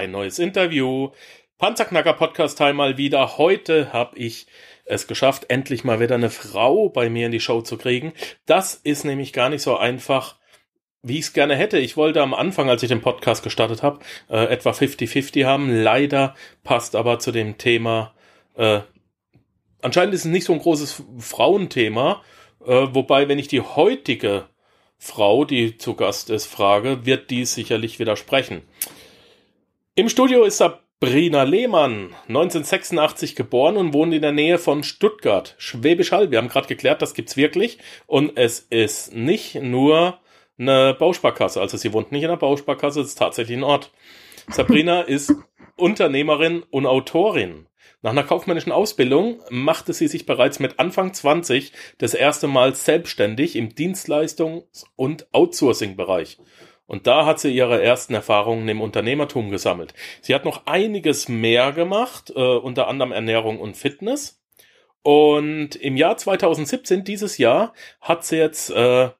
ein neues Interview. Panzerknacker Podcast Time mal wieder. Heute habe ich es geschafft, endlich mal wieder eine Frau bei mir in die Show zu kriegen. Das ist nämlich gar nicht so einfach, wie ich es gerne hätte. Ich wollte am Anfang, als ich den Podcast gestartet habe, äh, etwa 50-50 haben. Leider passt aber zu dem Thema. Äh, anscheinend ist es nicht so ein großes Frauenthema. Äh, wobei, wenn ich die heutige Frau, die zu Gast ist, frage, wird dies sicherlich widersprechen. Im Studio ist Sabrina Lehmann, 1986 geboren und wohnt in der Nähe von Stuttgart, Schwäbisch Hall. Wir haben gerade geklärt, das gibt's wirklich. Und es ist nicht nur eine Bausparkasse. Also sie wohnt nicht in einer Bausparkasse, es ist tatsächlich ein Ort. Sabrina ist Unternehmerin und Autorin. Nach einer kaufmännischen Ausbildung machte sie sich bereits mit Anfang 20 das erste Mal selbstständig im Dienstleistungs- und Outsourcing-Bereich. Und da hat sie ihre ersten Erfahrungen im Unternehmertum gesammelt. Sie hat noch einiges mehr gemacht, äh, unter anderem Ernährung und Fitness. Und im Jahr 2017, dieses Jahr, hat sie jetzt äh,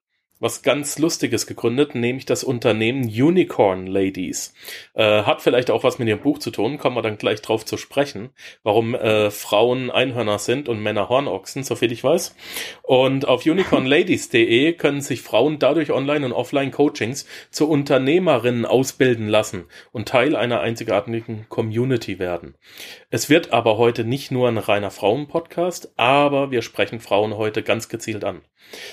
was ganz Lustiges gegründet, nämlich das Unternehmen Unicorn Ladies. Äh, hat vielleicht auch was mit ihrem Buch zu tun, kommen wir dann gleich drauf zu sprechen, warum äh, Frauen Einhörner sind und Männer Hornochsen, soviel ich weiß. Und auf unicornladies.de können sich Frauen dadurch Online- und Offline-Coachings zu Unternehmerinnen ausbilden lassen und Teil einer einzigartigen Community werden. Es wird aber heute nicht nur ein reiner Frauen-Podcast, aber wir sprechen Frauen heute ganz gezielt an.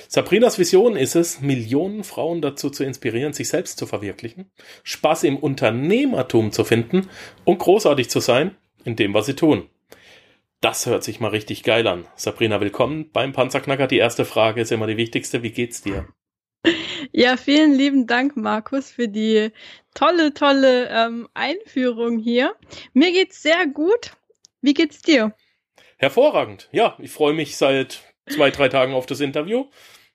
Sabrinas Vision ist es, Millionen Frauen dazu zu inspirieren, sich selbst zu verwirklichen, Spaß im Unternehmertum zu finden und großartig zu sein in dem, was sie tun. Das hört sich mal richtig geil an. Sabrina, willkommen beim Panzerknacker. Die erste Frage ist immer die wichtigste. Wie geht's dir? Ja, vielen lieben Dank, Markus, für die tolle, tolle ähm, Einführung hier. Mir geht's sehr gut. Wie geht's dir? Hervorragend. Ja, ich freue mich seit zwei, drei Tagen auf das Interview.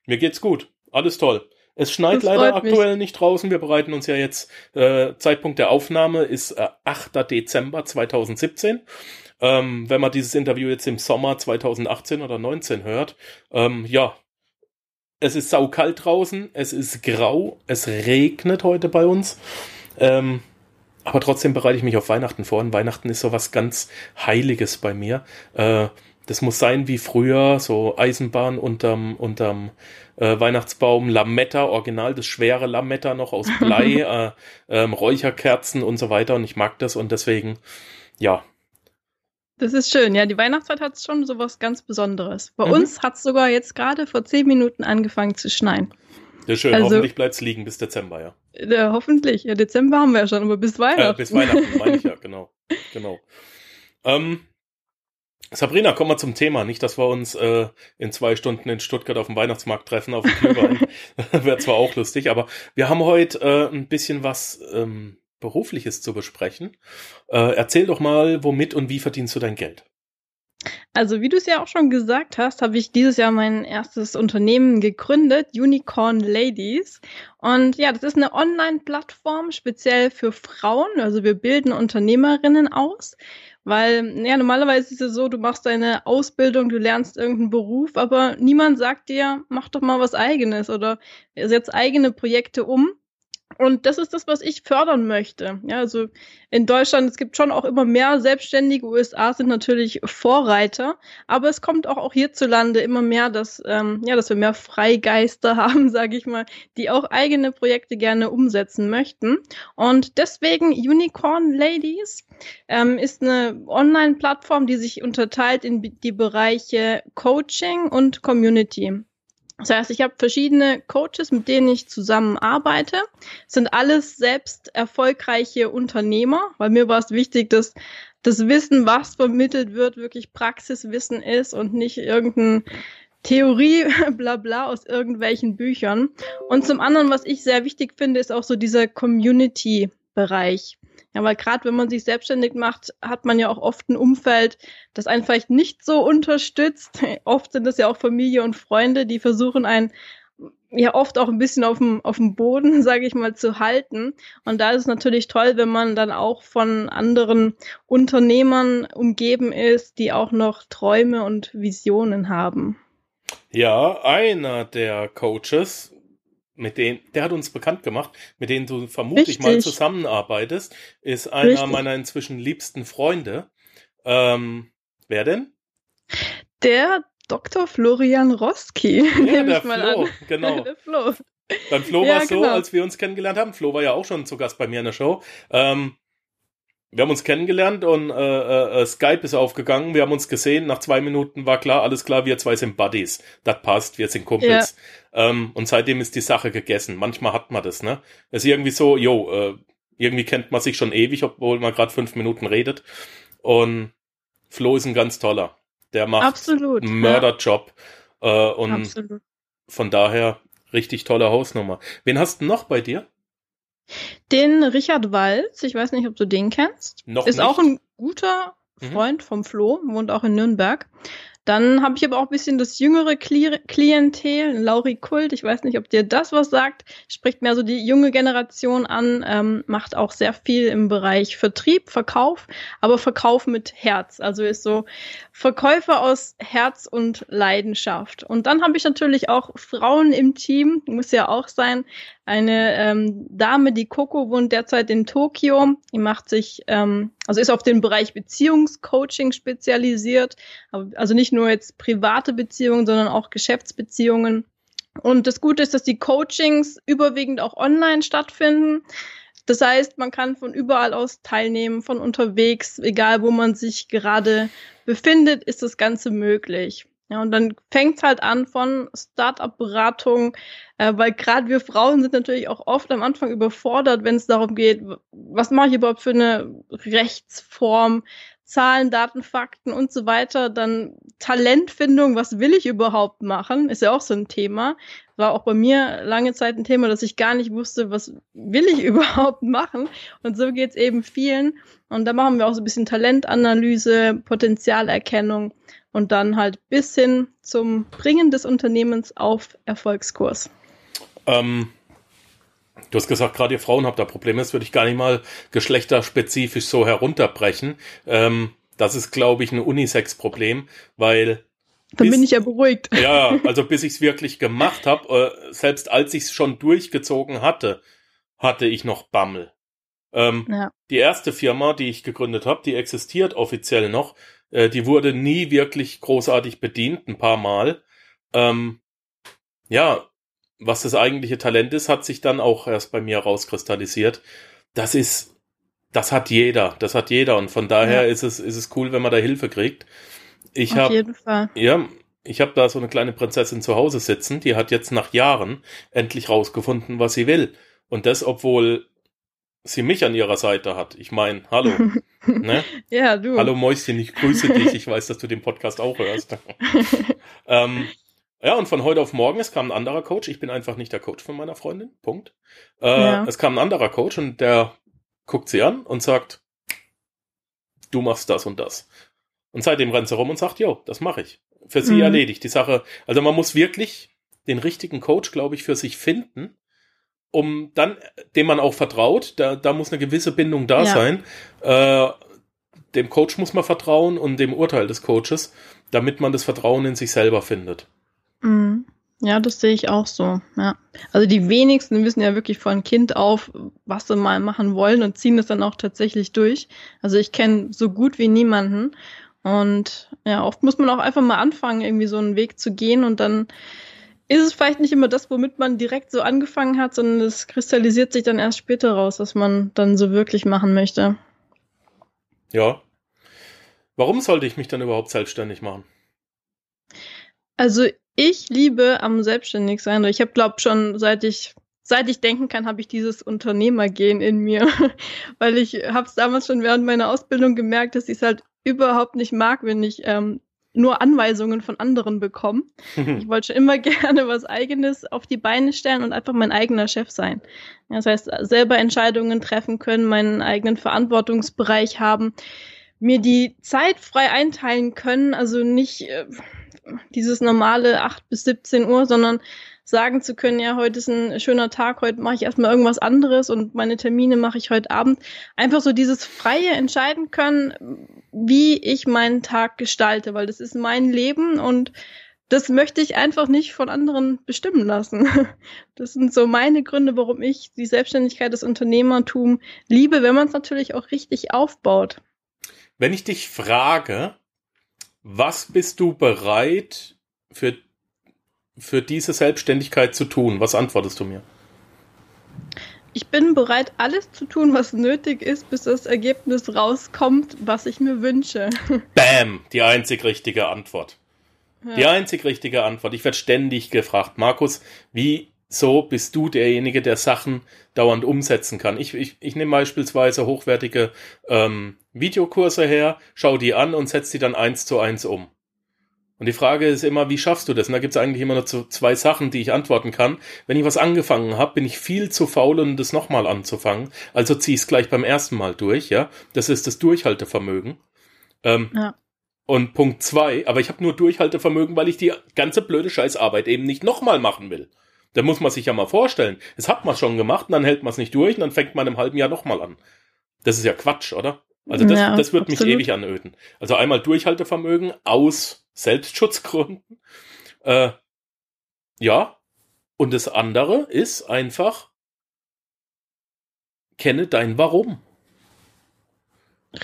Mir geht's gut. Alles toll. Es schneit das leider aktuell mich. nicht draußen. Wir bereiten uns ja jetzt, äh, Zeitpunkt der Aufnahme ist äh, 8. Dezember 2017. Ähm, wenn man dieses Interview jetzt im Sommer 2018 oder 19 hört, ähm, ja, es ist saukalt draußen, es ist grau, es regnet heute bei uns. Ähm, aber trotzdem bereite ich mich auf Weihnachten vor. Und Weihnachten ist so was ganz Heiliges bei mir. Äh, das muss sein wie früher, so Eisenbahn unterm, unterm äh, Weihnachtsbaum, Lametta, original, das schwere Lametta noch aus Blei, äh, ähm, Räucherkerzen und so weiter. Und ich mag das und deswegen, ja. Das ist schön, ja. Die Weihnachtszeit hat schon so was ganz Besonderes. Bei mhm. uns hat es sogar jetzt gerade vor zehn Minuten angefangen zu schneien. Ja, schön. Also, hoffentlich bleibt es liegen bis Dezember, ja. ja. Hoffentlich. Ja, Dezember haben wir ja schon, aber bis Weihnachten. Äh, bis Weihnachten, meine ich ja, genau. genau. Ähm, Sabrina, kommen wir zum Thema. Nicht, dass wir uns äh, in zwei Stunden in Stuttgart auf dem Weihnachtsmarkt treffen, auf dem Glühwein. Wäre zwar auch lustig, aber wir haben heute äh, ein bisschen was ähm, Berufliches zu besprechen. Äh, erzähl doch mal, womit und wie verdienst du dein Geld? Also, wie du es ja auch schon gesagt hast, habe ich dieses Jahr mein erstes Unternehmen gegründet, Unicorn Ladies. Und ja, das ist eine Online-Plattform speziell für Frauen. Also wir bilden Unternehmerinnen aus. Weil, ja, normalerweise ist es so, du machst deine Ausbildung, du lernst irgendeinen Beruf, aber niemand sagt dir, mach doch mal was eigenes oder setz eigene Projekte um. Und das ist das, was ich fördern möchte. Ja, also in Deutschland, es gibt schon auch immer mehr Selbstständige. USA sind natürlich Vorreiter, aber es kommt auch, auch hierzulande immer mehr, dass, ähm, ja, dass wir mehr Freigeister haben, sage ich mal, die auch eigene Projekte gerne umsetzen möchten. Und deswegen Unicorn Ladies ähm, ist eine Online-Plattform, die sich unterteilt in die Bereiche Coaching und Community. Das heißt, ich habe verschiedene Coaches, mit denen ich zusammenarbeite. Das sind alles selbst erfolgreiche Unternehmer, weil mir war es wichtig, dass das Wissen, was vermittelt wird, wirklich Praxiswissen ist und nicht irgendein Theorie, bla bla aus irgendwelchen Büchern. Und zum anderen, was ich sehr wichtig finde, ist auch so dieser Community-Bereich. Ja, weil gerade wenn man sich selbstständig macht, hat man ja auch oft ein Umfeld, das einen vielleicht nicht so unterstützt. Oft sind es ja auch Familie und Freunde, die versuchen einen ja oft auch ein bisschen auf dem, auf dem Boden, sage ich mal, zu halten. Und da ist es natürlich toll, wenn man dann auch von anderen Unternehmern umgeben ist, die auch noch Träume und Visionen haben. Ja, einer der Coaches, mit denen, der hat uns bekannt gemacht, mit denen du vermutlich Richtig. mal zusammenarbeitest, ist einer Richtig. meiner inzwischen liebsten Freunde. Ähm, wer denn? Der Dr. Florian Roski, Ja, der ich mal Flo, an. genau. Der Flo. Beim Flo Ja, war es so, genau. als wir uns kennengelernt haben. Flo war ja auch schon zu Gast bei mir in der Show. Ähm, wir haben uns kennengelernt und äh, äh, äh, Skype ist aufgegangen. Wir haben uns gesehen. Nach zwei Minuten war klar, alles klar, wir zwei sind Buddies. Das passt, wir sind Kumpels. Ähm, und seitdem ist die Sache gegessen. Manchmal hat man das, ne? Es ist irgendwie so, jo, äh, irgendwie kennt man sich schon ewig, obwohl man gerade fünf Minuten redet. Und Flo ist ein ganz toller. Der macht Absolut. einen Mörderjob. Äh, Ja, und absolut. von daher richtig tolle Hausnummer. Wen hast du noch bei dir? Den Richard Walz, ich weiß nicht, ob du den kennst. Noch ist nicht. auch ein guter Mhm. Freund vom Flo, wohnt auch in Nürnberg. Dann habe ich aber auch ein bisschen das jüngere Kli Klientel, Lauri Kult, ich weiß nicht, ob dir das was sagt, spricht mehr so die junge Generation an, ähm, macht auch sehr viel im Bereich Vertrieb, Verkauf, aber Verkauf mit Herz, also ist so Verkäufer aus Herz und Leidenschaft. Und dann habe ich natürlich auch Frauen im Team, muss ja auch sein, eine ähm, Dame, die Coco wohnt derzeit in Tokio. Die macht sich, ähm, also ist auf den Bereich Beziehungscoaching spezialisiert. Also nicht nur jetzt private Beziehungen, sondern auch Geschäftsbeziehungen. Und das Gute ist, dass die Coachings überwiegend auch online stattfinden. Das heißt, man kann von überall aus teilnehmen, von unterwegs, egal wo man sich gerade befindet, ist das Ganze möglich. Ja, und dann fängt es halt an von Startup-Beratung, äh, weil gerade wir Frauen sind natürlich auch oft am Anfang überfordert, wenn es darum geht, was mache ich überhaupt für eine Rechtsform, Zahlen, Daten, Fakten und so weiter. Dann Talentfindung, was will ich überhaupt machen, ist ja auch so ein Thema. War auch bei mir lange Zeit ein Thema, dass ich gar nicht wusste, was will ich überhaupt machen. Und so geht's eben vielen. Und da machen wir auch so ein bisschen Talentanalyse, Potenzialerkennung und dann halt bis hin zum Bringen des Unternehmens auf Erfolgskurs. Ähm, du hast gesagt, gerade ihr Frauen habt da Probleme. Das würde ich gar nicht mal geschlechterspezifisch so herunterbrechen. Ähm, das ist, glaube ich, ein Unisex-Problem, weil Dann Bis- bin ich ja beruhigt. ja, also bis ich es wirklich gemacht habe, äh, selbst als ich es schon durchgezogen hatte, hatte ich noch Bammel. Ähm, Ja. Die erste Firma, die ich gegründet habe, die existiert offiziell noch. Äh, die wurde nie wirklich großartig bedient, ein paar Mal. Ähm, ja, was das eigentliche Talent ist, hat sich dann auch erst bei mir rauskristallisiert. Das ist, das hat jeder, das hat jeder und von daher Ja. ist es, ist es cool, wenn man da Hilfe kriegt. Ich Auf jeden Fall. ja, ich habe da so eine kleine Prinzessin zu Hause sitzen, die hat jetzt nach Jahren endlich rausgefunden, was sie will. Und das, obwohl sie mich an ihrer Seite hat. Ich meine, hallo. ne? Ja, du. Hallo Mäuschen, ich grüße dich. Ich weiß, dass du den Podcast auch hörst. ähm, ja, und von heute auf morgen, es kam ein anderer Coach. Ich bin einfach nicht der Coach von meiner Freundin. Punkt. Äh, Ja. Es kam ein anderer Coach und der guckt sie an und sagt, du machst das und das. Und seitdem rennt sie rum und sagt, jo, das mache ich. Für sie Mhm. erledigt. Die Sache, also man muss wirklich den richtigen Coach, glaube ich, für sich finden, um dann, dem man auch vertraut. Da, da muss eine gewisse Bindung da Ja. sein. Äh, dem Coach muss man vertrauen und dem Urteil des Coaches, damit man das Vertrauen in sich selber findet. Mhm. Ja, das sehe ich auch so. Ja. Also die wenigsten wissen ja wirklich von Kind auf, was sie mal machen wollen und ziehen das dann auch tatsächlich durch. Also ich kenne so gut wie niemanden. Und ja, oft muss man auch einfach mal anfangen, irgendwie so einen Weg zu gehen und dann ist es vielleicht nicht immer das, womit man direkt so angefangen hat, sondern es kristallisiert sich dann erst später raus, was man dann so wirklich machen möchte. Ja. Warum sollte ich mich dann überhaupt selbstständig machen? Also ich liebe am Selbstständigsein. Ich habe glaube schon seit ich seit ich denken kann, habe ich dieses Unternehmergehen in mir, weil ich habe es damals schon während meiner Ausbildung gemerkt, dass ich es halt überhaupt nicht mag, wenn ich ähm, nur Anweisungen von anderen bekommen. ich wollte schon immer gerne was eigenes auf die Beine stellen und einfach mein eigener Chef sein. Das heißt, selber Entscheidungen treffen können, meinen eigenen Verantwortungsbereich haben, mir die Zeit frei einteilen können, also nicht äh, dieses normale 8 bis 17 Uhr, sondern sagen zu können, ja, heute ist ein schöner Tag, heute mache ich erstmal irgendwas anderes und meine Termine mache ich heute Abend. Einfach so dieses freie entscheiden können, wie ich meinen Tag gestalte, weil das ist mein Leben und das möchte ich einfach nicht von anderen bestimmen lassen. Das sind so meine Gründe, warum ich die Selbstständigkeit, das Unternehmertum liebe, wenn man es natürlich auch richtig aufbaut. Wenn ich dich frage, was bist du bereit für für diese Selbstständigkeit zu tun? Was antwortest du mir? Ich bin bereit, alles zu tun, was nötig ist, bis das Ergebnis rauskommt, was ich mir wünsche. Bam! Die einzig richtige Antwort. Ja. Die einzig richtige Antwort. Ich werde ständig gefragt, Markus, wieso bist du derjenige, der Sachen dauernd umsetzen kann? Ich, ich, ich nehme beispielsweise hochwertige ähm, Videokurse her, schau die an und setze die dann eins zu eins um. Und die Frage ist immer, wie schaffst du das? Und da gibt es eigentlich immer nur so zwei Sachen, die ich antworten kann. Wenn ich was angefangen habe, bin ich viel zu faul, um das nochmal anzufangen. Also zieh es gleich beim ersten Mal durch, ja. Das ist das Durchhaltevermögen. Ähm, ja. Und Punkt zwei, aber ich habe nur Durchhaltevermögen, weil ich die ganze blöde Scheißarbeit eben nicht nochmal machen will. Da muss man sich ja mal vorstellen. Es hat man schon gemacht und dann hält man es nicht durch und dann fängt man im halben Jahr nochmal an. Das ist ja Quatsch, oder? Also das, ja, das wird absolut. mich ewig anöden. Also einmal Durchhaltevermögen aus Selbstschutzgründen. Äh, ja. Und das andere ist einfach, kenne dein Warum.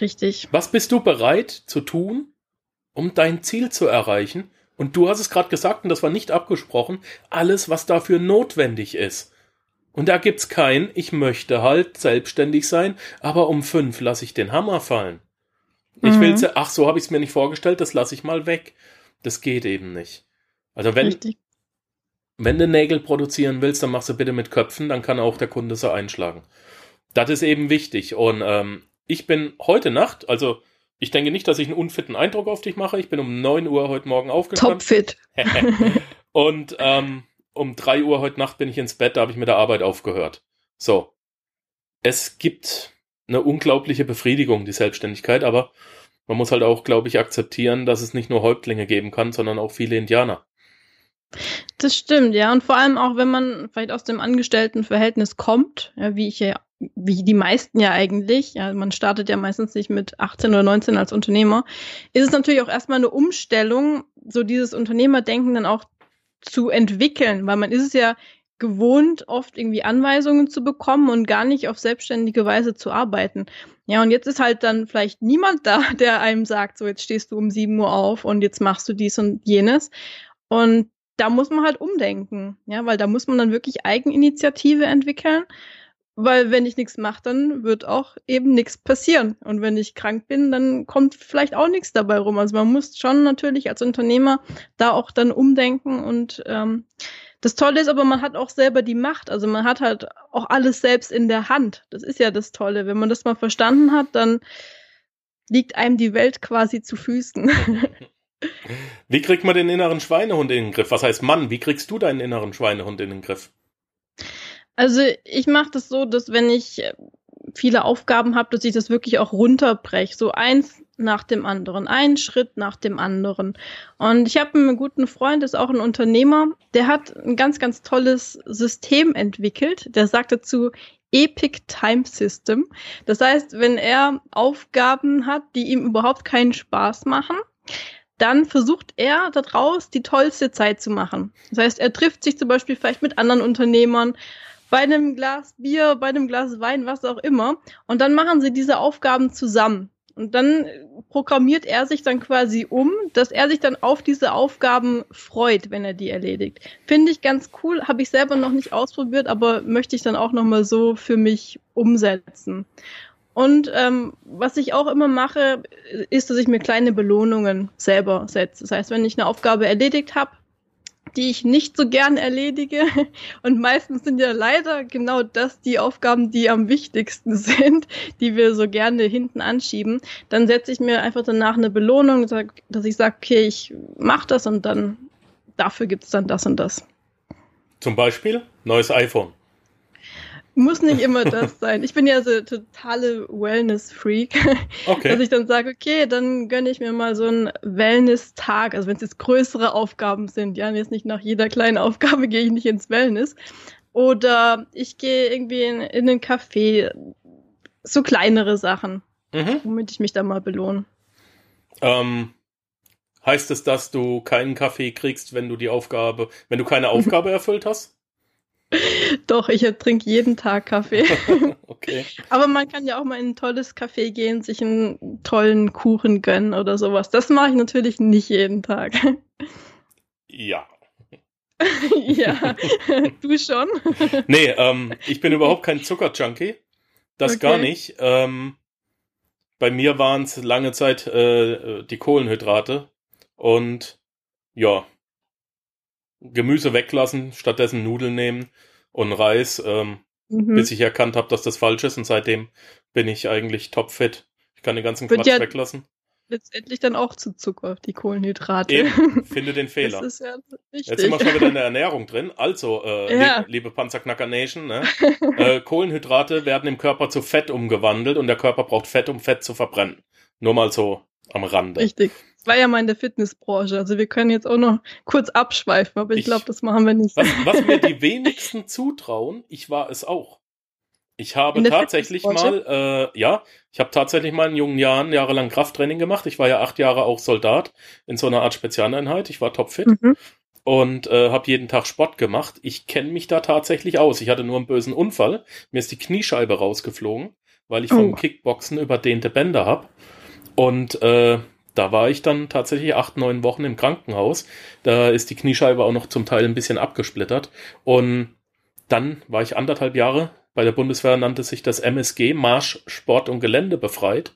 Richtig. Was bist du bereit zu tun, um dein Ziel zu erreichen? Und du hast es gerade gesagt, und das war nicht abgesprochen, alles, was dafür notwendig ist. Und da gibt's kein, ich möchte halt selbstständig sein, aber um fünf lasse ich den Hammer fallen. Ich mhm. will, ach, so habe ich es mir nicht vorgestellt, das lasse ich mal weg. Das geht eben nicht. Also wenn, Richtig. wenn du Nägel produzieren willst, dann machst du bitte mit Köpfen, dann kann auch der Kunde so einschlagen. Das ist eben wichtig. Und ähm, ich bin heute Nacht, also ich denke nicht, dass ich einen unfitten Eindruck auf dich mache. Ich bin um 9 Uhr heute Morgen aufgestanden. Topfit. Und ähm, um 3 Uhr heute Nacht bin ich ins Bett, da habe ich mit der Arbeit aufgehört. So. Es gibt eine unglaubliche Befriedigung, die Selbstständigkeit, aber man muss halt auch, glaube ich, akzeptieren, dass es nicht nur Häuptlinge geben kann, sondern auch viele Indianer. Das stimmt, ja. Und vor allem auch, wenn man vielleicht aus dem Angestelltenverhältnis kommt, ja, wie ich ja, wie die meisten ja eigentlich, ja, man startet ja meistens nicht mit 18 oder 19 als Unternehmer, ist es natürlich auch erstmal eine Umstellung, so dieses Unternehmerdenken dann auch zu entwickeln, weil man ist es ja gewohnt, oft irgendwie Anweisungen zu bekommen und gar nicht auf selbstständige Weise zu arbeiten. Ja, und jetzt ist halt dann vielleicht niemand da, der einem sagt, so jetzt stehst du um sieben Uhr auf und jetzt machst du dies und jenes. Und da muss man halt umdenken, ja, weil da muss man dann wirklich Eigeninitiative entwickeln, weil wenn ich nichts mache, dann wird auch eben nichts passieren. Und wenn ich krank bin, dann kommt vielleicht auch nichts dabei rum. Also man muss schon natürlich als Unternehmer da auch dann umdenken und ähm, das Tolle ist aber, man hat auch selber die Macht. Also man hat halt auch alles selbst in der Hand. Das ist ja das Tolle. Wenn man das mal verstanden hat, dann liegt einem die Welt quasi zu Füßen. Wie kriegt man den inneren Schweinehund in den Griff? Was heißt Mann? Wie kriegst du deinen inneren Schweinehund in den Griff? Also ich mache das so, dass wenn ich viele Aufgaben habe, dass ich das wirklich auch runterbreche. So eins nach dem anderen, einen Schritt nach dem anderen. Und ich habe einen guten Freund, ist auch ein Unternehmer, der hat ein ganz, ganz tolles System entwickelt. Der sagt dazu Epic Time System. Das heißt, wenn er Aufgaben hat, die ihm überhaupt keinen Spaß machen, dann versucht er daraus die tollste Zeit zu machen. Das heißt, er trifft sich zum Beispiel vielleicht mit anderen Unternehmern bei einem Glas Bier, bei einem Glas Wein, was auch immer. Und dann machen sie diese Aufgaben zusammen. Und dann programmiert er sich dann quasi um, dass er sich dann auf diese Aufgaben freut, wenn er die erledigt. Finde ich ganz cool, habe ich selber noch nicht ausprobiert, aber möchte ich dann auch nochmal so für mich umsetzen. Und ähm, was ich auch immer mache, ist, dass ich mir kleine Belohnungen selber setze. Das heißt, wenn ich eine Aufgabe erledigt habe, die ich nicht so gern erledige. Und meistens sind ja leider genau das die Aufgaben, die am wichtigsten sind, die wir so gerne hinten anschieben. Dann setze ich mir einfach danach eine Belohnung, dass ich sage, okay, ich mache das und dann dafür gibt es dann das und das. Zum Beispiel neues iPhone. Muss nicht immer das sein. Ich bin ja so totale Wellness-Freak. Okay. Dass ich dann sage, okay, dann gönne ich mir mal so einen Wellness-Tag. Also wenn es jetzt größere Aufgaben sind, ja, jetzt nicht nach jeder kleinen Aufgabe gehe ich nicht ins Wellness. Oder ich gehe irgendwie in, in einen Café. So kleinere Sachen, mhm. womit ich mich dann mal belohne. Ähm, heißt es, dass du keinen Kaffee kriegst, wenn du die Aufgabe, wenn du keine Aufgabe erfüllt hast? Doch, ich trinke jeden Tag Kaffee. okay. Aber man kann ja auch mal in ein tolles Café gehen, sich einen tollen Kuchen gönnen oder sowas. Das mache ich natürlich nicht jeden Tag. Ja. ja, du schon? nee, ähm, ich bin überhaupt kein Zuckerjunkie. Das okay. gar nicht. Ähm, bei mir waren es lange Zeit äh, die Kohlenhydrate. Und ja, Gemüse weglassen, stattdessen Nudeln nehmen und Reis, ähm, mhm. bis ich erkannt habe, dass das falsch ist. Und seitdem bin ich eigentlich topfit. Ich kann den ganzen Wird Quatsch ja weglassen. Letztendlich dann auch zu Zucker, die Kohlenhydrate. Eben, finde den Fehler. Das ist ja Jetzt sind wir schon wieder in der Ernährung drin. Also, äh, ja. liebe, liebe Panzerknacker Nation, ne? äh, Kohlenhydrate werden im Körper zu Fett umgewandelt und der Körper braucht Fett, um Fett zu verbrennen. Nur mal so am Rande. Richtig war ja mal in der Fitnessbranche. Also wir können jetzt auch noch kurz abschweifen, aber ich, ich glaube, das machen wir nicht. Was, was mir die wenigsten zutrauen, ich war es auch. Ich habe tatsächlich mal, äh, ja, ich habe tatsächlich mal in jungen Jahren jahrelang Krafttraining gemacht. Ich war ja acht Jahre auch Soldat in so einer Art Spezialeinheit. Ich war topfit mhm. und äh, habe jeden Tag Sport gemacht. Ich kenne mich da tatsächlich aus. Ich hatte nur einen bösen Unfall. Mir ist die Kniescheibe rausgeflogen, weil ich oh. vom Kickboxen überdehnte Bänder habe. Und äh, da war ich dann tatsächlich acht, neun Wochen im Krankenhaus. Da ist die Kniescheibe auch noch zum Teil ein bisschen abgesplittert. Und dann war ich anderthalb Jahre bei der Bundeswehr, nannte sich das MSG, Marsch, Sport und Gelände befreit.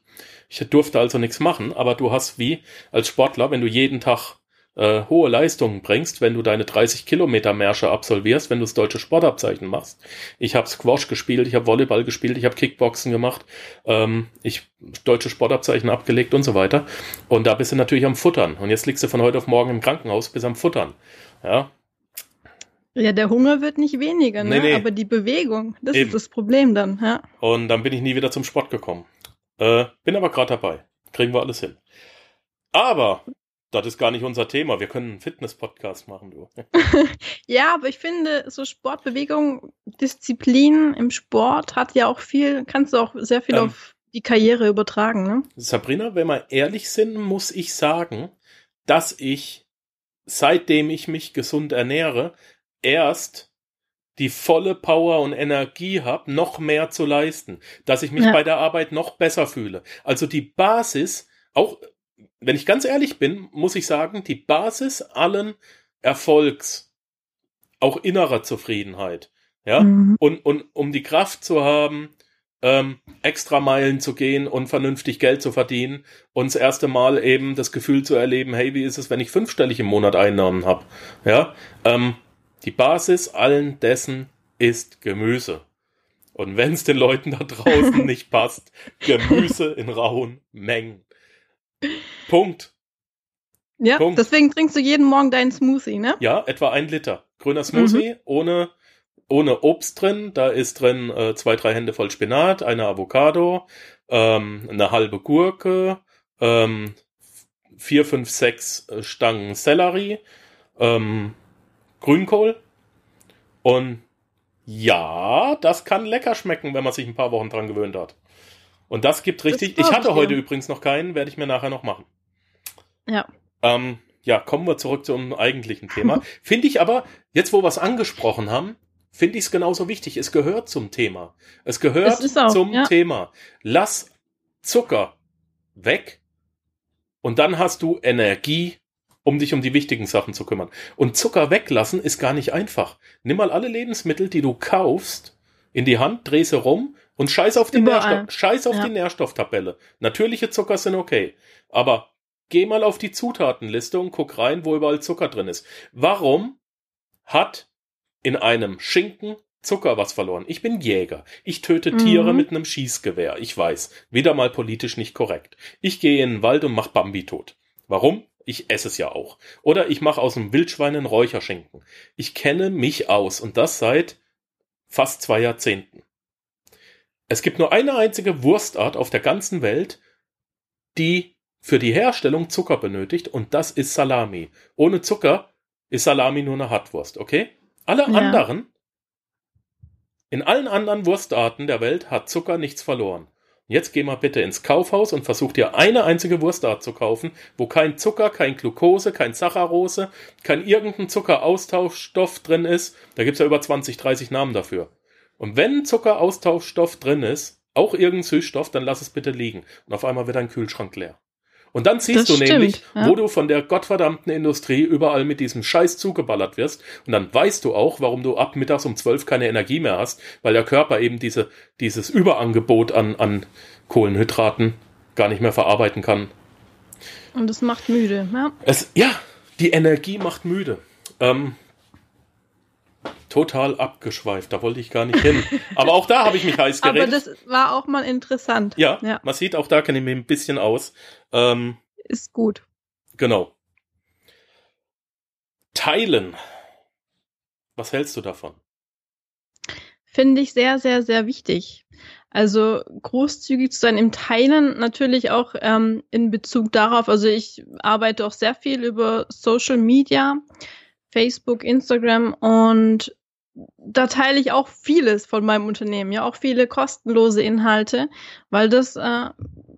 Ich durfte also nichts machen, aber du hast wie als Sportler, wenn du jeden Tag äh, hohe Leistungen bringst, wenn du deine 30 Kilometer Märsche absolvierst, wenn du das deutsche Sportabzeichen machst. Ich habe Squash gespielt, ich habe Volleyball gespielt, ich habe Kickboxen gemacht, ähm, ich deutsche Sportabzeichen abgelegt und so weiter. Und da bist du natürlich am Futtern. Und jetzt liegst du von heute auf morgen im Krankenhaus bis am Futtern. Ja, ja, der Hunger wird nicht weniger, ne? Nee, nee. aber die Bewegung, das Eben. ist das Problem dann. Ja. Und dann bin ich nie wieder zum Sport gekommen. Äh, bin aber gerade dabei. Kriegen wir alles hin. Aber das ist gar nicht unser Thema. Wir können einen Fitness-Podcast machen, du. ja, aber ich finde, so Sportbewegung, Disziplin im Sport hat ja auch viel, kannst du auch sehr viel ähm, auf die Karriere übertragen, ne? Sabrina, wenn wir ehrlich sind, muss ich sagen, dass ich, seitdem ich mich gesund ernähre, erst die volle Power und Energie habe, noch mehr zu leisten, dass ich mich ja. bei der Arbeit noch besser fühle. Also die Basis, auch wenn ich ganz ehrlich bin, muss ich sagen, die Basis allen Erfolgs, auch innerer Zufriedenheit, ja, mhm. und, und um die Kraft zu haben, ähm, extra Meilen zu gehen und vernünftig Geld zu verdienen und das erste Mal eben das Gefühl zu erleben, hey, wie ist es, wenn ich fünfstellig im Monat Einnahmen habe, ja, ähm, die Basis allen dessen ist Gemüse. Und wenn es den Leuten da draußen nicht passt, Gemüse in rauen Mengen. Punkt. Ja, Punkt. deswegen trinkst du jeden Morgen deinen Smoothie, ne? Ja, etwa ein Liter. Grüner Smoothie mhm. ohne, ohne Obst drin. Da ist drin äh, zwei, drei Hände voll Spinat, eine Avocado, ähm, eine halbe Gurke, ähm, vier, fünf, sechs äh, Stangen Sellerie, ähm, Grünkohl. Und ja, das kann lecker schmecken, wenn man sich ein paar Wochen dran gewöhnt hat. Und das gibt richtig. Das ich hatte ich heute übrigens noch keinen, werde ich mir nachher noch machen. Ja. Ähm, ja, kommen wir zurück zum eigentlichen Thema. finde ich aber, jetzt wo wir es angesprochen haben, finde ich es genauso wichtig. Es gehört zum Thema. Es gehört es auch, zum ja. Thema. Lass Zucker weg und dann hast du Energie, um dich um die wichtigen Sachen zu kümmern. Und Zucker weglassen ist gar nicht einfach. Nimm mal alle Lebensmittel, die du kaufst, in die Hand, dreh sie rum und scheiß auf die, Nährstoff, scheiß auf ja. die Nährstofftabelle. Natürliche Zucker sind okay. Aber geh mal auf die Zutatenliste und guck rein, wo überall Zucker drin ist. Warum hat in einem Schinken Zucker was verloren. Ich bin Jäger. Ich töte Tiere Mhm. mit einem Schießgewehr. Ich weiß. Wieder mal politisch nicht korrekt. Ich gehe in den Wald und mach Bambi tot. Warum? Ich esse es ja auch. Oder ich mache aus dem Wildschwein einen Räucherschinken. Ich kenne mich aus und das seit fast zwei Jahrzehnten. Es gibt nur eine einzige Wurstart auf der ganzen Welt, die für die Herstellung Zucker benötigt und das ist Salami. Ohne Zucker ist Salami nur eine Hartwurst, okay? Alle Ja. anderen, in allen anderen Wurstarten der Welt hat Zucker nichts verloren. Jetzt geh mal bitte ins Kaufhaus und versuch dir eine einzige Wurstart zu kaufen, wo kein Zucker, kein Glucose, kein Saccharose, kein irgendein Zuckeraustauschstoff drin ist. Da gibt's ja über 20, 30 Namen dafür. Und wenn Zuckeraustauschstoff drin ist, auch irgendein Süßstoff, dann lass es bitte liegen. Und auf einmal wird dein Kühlschrank leer. Und dann siehst Das du stimmt, nämlich, ja. wo du von der gottverdammten Industrie überall mit diesem Scheiß zugeballert wirst. Und dann weißt du auch, warum du ab mittags um zwölf keine Energie mehr hast, weil der Körper eben diese, dieses Überangebot an, an Kohlenhydraten gar nicht mehr verarbeiten kann. Und es macht müde. Ja. Es, ja, die Energie macht müde. Ähm, total abgeschweift, da wollte ich gar nicht hin. Aber auch da habe ich mich heiß Aber geredet. das war auch mal interessant. ja, ja. man sieht, auch da kenne ich mich ein bisschen aus. Ähm, Ist gut. genau. Teilen. Was hältst du davon? Finde ich sehr, sehr, sehr wichtig. Also großzügig zu sein im Teilen, natürlich auch ähm, in Bezug darauf, also ich arbeite auch sehr viel über Social Media, Facebook, Instagram und da teile ich auch vieles von meinem Unternehmen, ja, auch viele kostenlose Inhalte, weil das äh,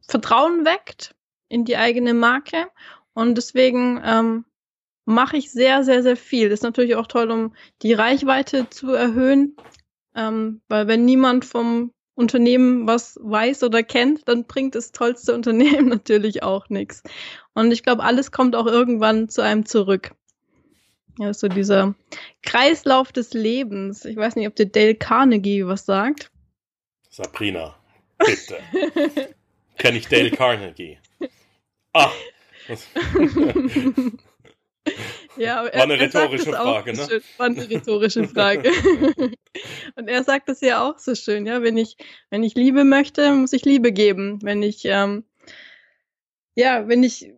Vertrauen weckt in die eigene Marke und deswegen ähm, mache ich sehr, sehr, sehr viel. Das ist natürlich auch toll, um die Reichweite zu erhöhen, ähm, weil wenn niemand vom Unternehmen was weiß oder kennt, dann bringt das tollste Unternehmen natürlich auch nichts. Und ich glaube, alles kommt auch irgendwann zu einem zurück. Ja, so dieser Kreislauf des Lebens. Ich weiß nicht, ob dir Dale Carnegie was sagt. Sabrina, bitte. Kenne ich Dale Carnegie? Ah, das, Ja, aber War eine er rhetorische Frage, so ne? Schön. War eine rhetorische Frage. Und er sagt es ja auch so schön, ja, wenn ich, wenn ich Liebe möchte, muss ich Liebe geben. Wenn ich, ähm, ja, wenn ich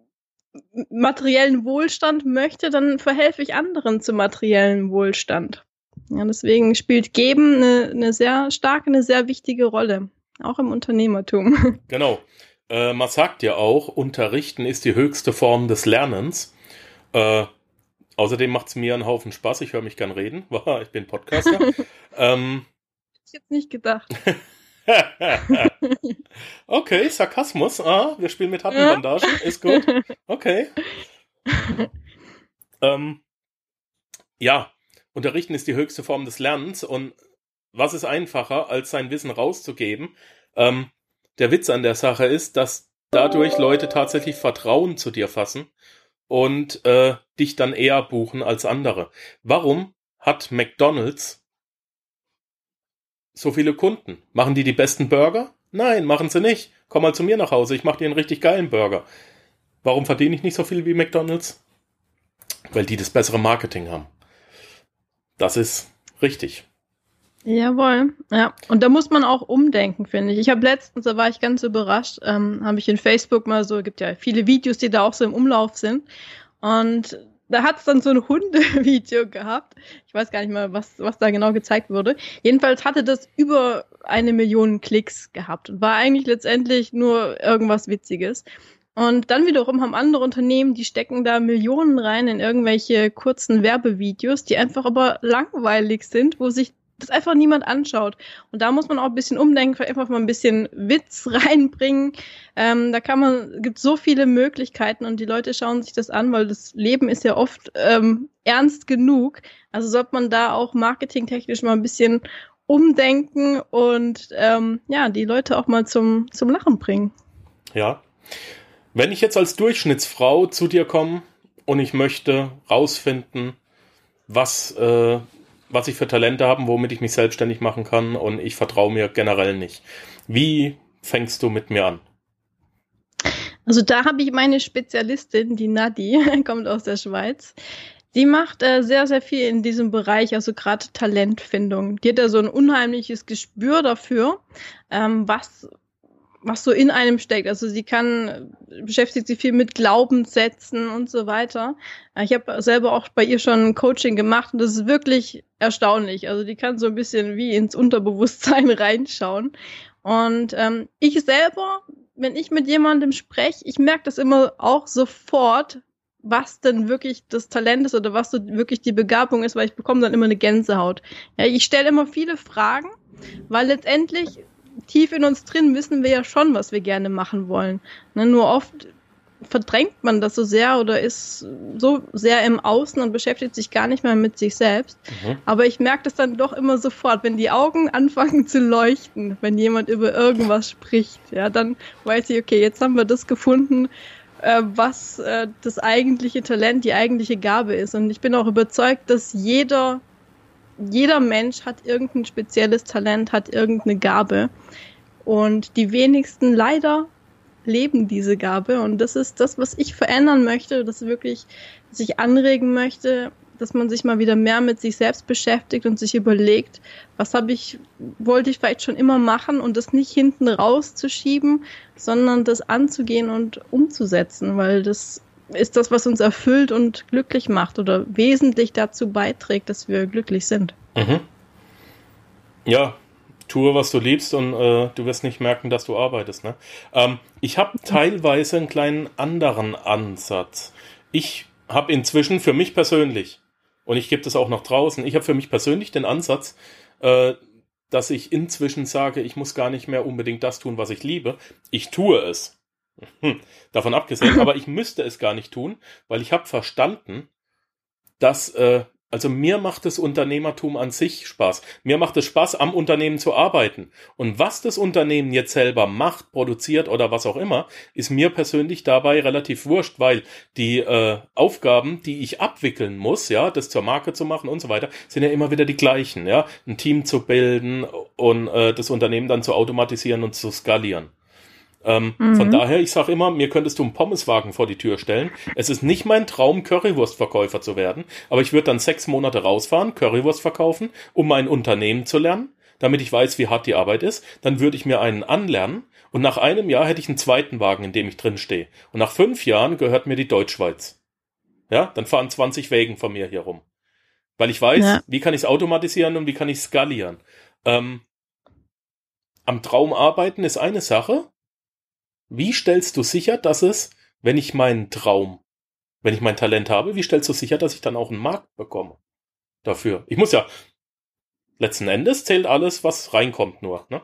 materiellen Wohlstand möchte, dann verhelfe ich anderen zu materiellen Wohlstand. Ja, deswegen spielt Geben eine, eine sehr starke, eine sehr wichtige Rolle, auch im Unternehmertum. genau. Äh, man sagt ja auch, Unterrichten ist die höchste Form des Lernens. Äh, außerdem macht es mir einen Haufen Spaß. Ich höre mich gern reden. ich bin Podcaster. ähm, ich jetzt nicht gedacht. okay, Sarkasmus. Ah, wir spielen mit harten Bandagen. Ist gut. Okay. ähm, ja, Unterrichten ist die höchste Form des Lernens und was ist einfacher, als sein Wissen rauszugeben? Ähm, der Witz an der Sache ist, dass dadurch Leute tatsächlich Vertrauen zu dir fassen und äh, dich dann eher buchen als andere. Warum hat McDonald's so viele Kunden? Machen die die besten Burger? Nein, machen sie nicht. Komm mal zu mir nach Hause, ich mache dir einen richtig geilen Burger. Warum verdiene ich nicht so viel wie McDonald's? Weil die das bessere Marketing haben. Das ist richtig. Jawohl, ja. Und da muss man auch umdenken, finde ich. Ich habe letztens, da war ich ganz überrascht, ähm, habe ich in Facebook mal so, gibt ja viele Videos, die da auch so im Umlauf sind. Und da hat es dann so ein Hundevideo gehabt. Ich weiß gar nicht mal, was, was da genau gezeigt wurde. Jedenfalls hatte das über eine Million Klicks gehabt und war eigentlich letztendlich nur irgendwas Witziges. Und dann wiederum haben andere Unternehmen, die stecken da Millionen rein in irgendwelche kurzen Werbevideos, die einfach aber langweilig sind, wo sich das einfach niemand anschaut. Und da muss man auch ein bisschen umdenken, einfach mal ein bisschen Witz reinbringen. Ähm, da kann man, gibt so viele Möglichkeiten und die Leute schauen sich das an, weil das Leben ist ja oft ähm, ernst genug. Also sollte man da auch marketingtechnisch mal ein bisschen umdenken und ähm, ja, die Leute auch mal zum, zum Lachen bringen. Ja. Wenn ich jetzt als Durchschnittsfrau zu dir komme und ich möchte rausfinden, was, äh, was ich für Talente habe, womit ich mich selbstständig machen kann und ich vertraue mir generell nicht. Wie fängst du mit mir an? Also da habe ich meine Spezialistin, die Nadi, kommt aus der Schweiz. Die macht äh, sehr, sehr viel in diesem Bereich, also gerade Talentfindung. Die hat ja so ein unheimliches Gespür dafür, ähm, was, was so in einem steckt. Also sie kann, beschäftigt sich viel mit Glaubenssätzen und so weiter. Ich habe selber auch bei ihr schon Coaching gemacht und das ist wirklich erstaunlich. Also die kann so ein bisschen wie ins Unterbewusstsein reinschauen. Und ähm, ich selber, wenn ich mit jemandem spreche, ich merke das immer auch sofort, was denn wirklich das Talent ist oder was so wirklich die Begabung ist, weil ich bekomme dann immer eine Gänsehaut. Ja, ich stelle immer viele Fragen, weil letztendlich tief in uns drin wissen wir ja schon, was wir gerne machen wollen. Ne, nur oft verdrängt man das so sehr oder ist so sehr im Außen und beschäftigt sich gar nicht mehr mit sich selbst. Mhm. Aber ich merke das dann doch immer sofort, wenn die Augen anfangen zu leuchten, wenn jemand über irgendwas spricht. Ja, dann weiß ich, okay, jetzt haben wir das gefunden, äh, was äh, das eigentliche Talent, die eigentliche Gabe ist. Und ich bin auch überzeugt, dass jeder, jeder Mensch hat irgendein spezielles Talent, hat irgendeine Gabe. Und die wenigsten leider leben diese Gabe. Und das ist das, was ich verändern möchte, das wirklich sich anregen möchte, dass man sich mal wieder mehr mit sich selbst beschäftigt und sich überlegt, was habe ich, wollte ich vielleicht schon immer machen und das nicht hinten rauszuschieben, sondern das anzugehen und umzusetzen, weil das ist das, was uns erfüllt und glücklich macht oder wesentlich dazu beiträgt, dass wir glücklich sind. Mhm. Ja, tue, was du liebst und äh, du wirst nicht merken, dass du arbeitest. Ne? Ähm, ich habe teilweise einen kleinen anderen Ansatz. Ich habe inzwischen für mich persönlich und ich gebe das auch noch draußen. Ich habe für mich persönlich den Ansatz, äh, dass ich inzwischen sage, ich muss gar nicht mehr unbedingt das tun, was ich liebe. Ich tue es. Hm, davon abgesehen, aber ich müsste es gar nicht tun, weil ich habe verstanden, dass äh, also mir macht das Unternehmertum an sich Spaß. Mir macht es Spaß, am Unternehmen zu arbeiten. Und was das Unternehmen jetzt selber macht, produziert oder was auch immer, ist mir persönlich dabei relativ wurscht, weil die äh, Aufgaben, die ich abwickeln muss, ja, das zur Marke zu machen und so weiter, sind ja immer wieder die gleichen, ja, ein Team zu bilden und äh, das Unternehmen dann zu automatisieren und zu skalieren. Ähm, mhm. Von daher, ich sage immer, mir könntest du einen Pommeswagen vor die Tür stellen. Es ist nicht mein Traum, Currywurstverkäufer zu werden, aber ich würde dann sechs Monate rausfahren, Currywurst verkaufen, um mein Unternehmen zu lernen, damit ich weiß, wie hart die Arbeit ist. Dann würde ich mir einen anlernen und nach einem Jahr hätte ich einen zweiten Wagen, in dem ich drin stehe. Und nach fünf Jahren gehört mir die Deutschschweiz. Ja, dann fahren 20 Wägen von mir hier rum. Weil ich weiß, ja. wie kann ich es automatisieren und wie kann ich skalieren. Ähm, am Traum arbeiten ist eine Sache, wie stellst du sicher, dass es, wenn ich meinen Traum, wenn ich mein Talent habe, wie stellst du sicher, dass ich dann auch einen Markt bekomme dafür? Ich muss ja, letzten Endes zählt alles, was reinkommt nur, ne?